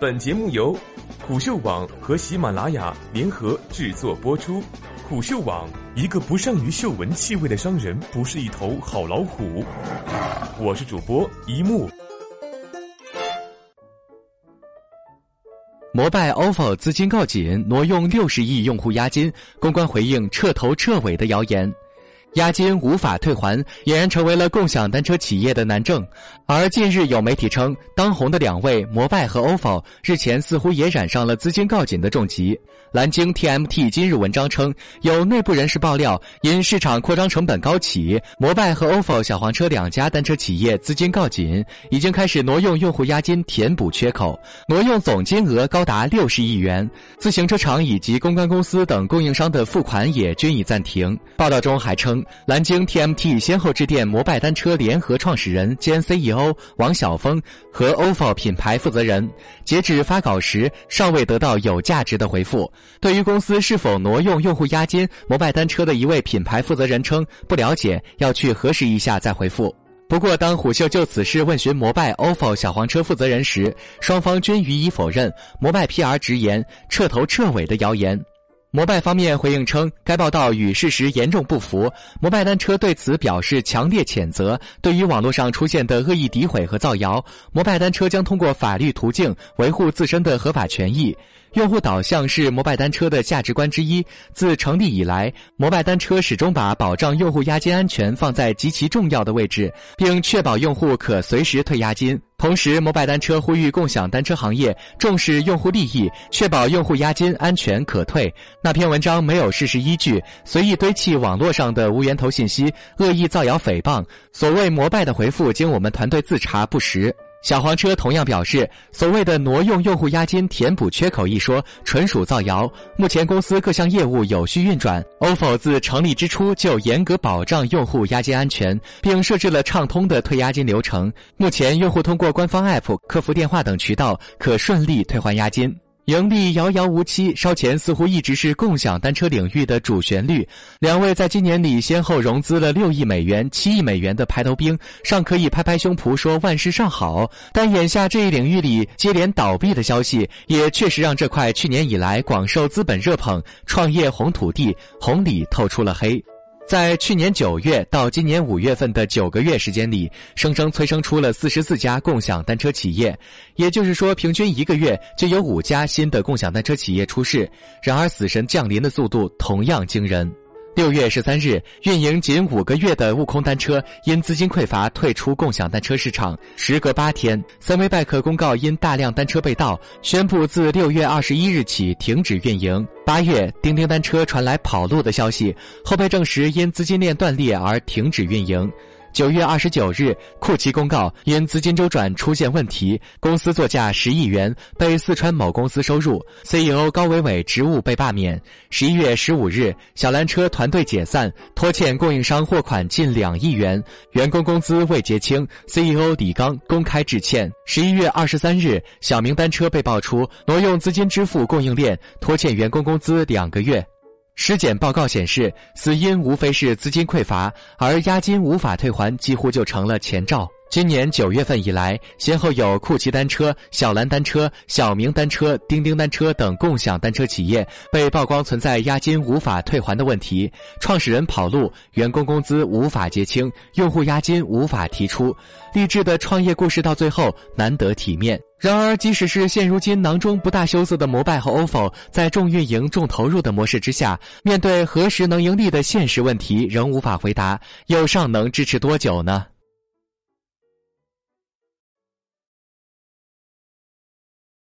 本节目由虎嗅网和喜马拉雅联合制作播出。虎嗅网：一个不善于嗅闻气味的商人，不是一头好老虎。我是主播一木。摩拜 ofo 资金告紧，挪用六十亿用户押金，公关回应彻头彻尾的谣言。押金无法退还，俨然成为了共享单车企业的难症。而近日有媒体称，当红的两位摩拜和 ofo 日前似乎也染上了资金告紧的重疾。蓝鲸 TMT 今日文章称，有内部人士爆料，因市场扩张成本高企，摩拜和 ofo 小黄车两家单车企业资金告紧，已经开始挪用用户押金填补缺口，挪用总金额高达六十亿元。自行车厂以及公关公司等供应商的付款也均已暂停。报道中还称。蓝鲸 TMT 先后致电摩拜单车联合创始人兼 CEO 王晓峰和 ofo 品牌负责人，截止发稿时尚未得到有价值的回复。对于公司是否挪用用户押金，摩拜单车的一位品牌负责人称不了解，要去核实一下再回复。不过，当虎嗅就此事问询摩拜 ofo 小黄车负责人时，双方均予以否认。摩拜 PR 直言彻头彻尾的谣言。摩拜方面回应称，该报道与事实严重不符。摩拜单车对此表示强烈谴责。对于网络上出现的恶意诋毁和造谣，摩拜单车将通过法律途径维护自身的合法权益。用户导向是摩拜单车的价值观之一。自成立以来，摩拜单车始终把保障用户押金安全放在极其重要的位置，并确保用户可随时退押金。同时，摩拜单车呼吁共享单车行业重视用户利益，确保用户押金安全可退。那篇文章没有事实依据，随意堆砌网络上的无源头信息，恶意造谣诽谤。所谓摩拜的回复，经我们团队自查不实。小黄车同样表示，所谓的挪用用户押金填补缺口一说纯属造谣。目前公司各项业务有序运转，ofo 自成立之初就严格保障用户押金安全，并设置了畅通的退押金流程。目前用户通过官方 app、客服电话等渠道可顺利退还押金。盈利遥遥无期，烧钱似乎一直是共享单车领域的主旋律。两位在今年里先后融资了六亿美元、七亿美元的排头兵，尚可以拍拍胸脯说万事尚好。但眼下这一领域里接连倒闭的消息，也确实让这块去年以来广受资本热捧、创业红土地红里透出了黑。在去年九月到今年五月份的九个月时间里，生生催生出了四十四家共享单车企业，也就是说，平均一个月就有五家新的共享单车企业出世。然而，死神降临的速度同样惊人。六月十三日，运营仅五个月的悟空单车因资金匮乏退出共享单车市场。时隔八天，三维拜克公告因大量单车被盗，宣布自六月二十一日起停止运营。八月，叮叮单车传来跑路的消息，后被证实因资金链断裂而停止运营。九月二十九日，酷奇公告因资金周转出现问题，公司作价十亿元被四川某公司收入，CEO 高伟伟职务被罢免。十一月十五日，小蓝车团队解散，拖欠供应商货款近两亿元，员工工资未结清，CEO 李刚公开致歉。十一月二十三日，小明单车被爆出挪用资金支付供应链，拖欠员工工资两个月。尸检报告显示，死因无非是资金匮乏，而押金无法退还，几乎就成了前兆。今年九月份以来，先后有酷骑单车、小蓝单车、小明单车、钉钉单车等共享单车企业被曝光存在押金无法退还的问题，创始人跑路，员工工资无法结清，用户押金无法提出，励志的创业故事到最后难得体面。然而，即使是现如今囊中不大羞涩的摩拜和 ofo，在重运营、重投入的模式之下，面对何时能盈利的现实问题，仍无法回答，又尚能支持多久呢？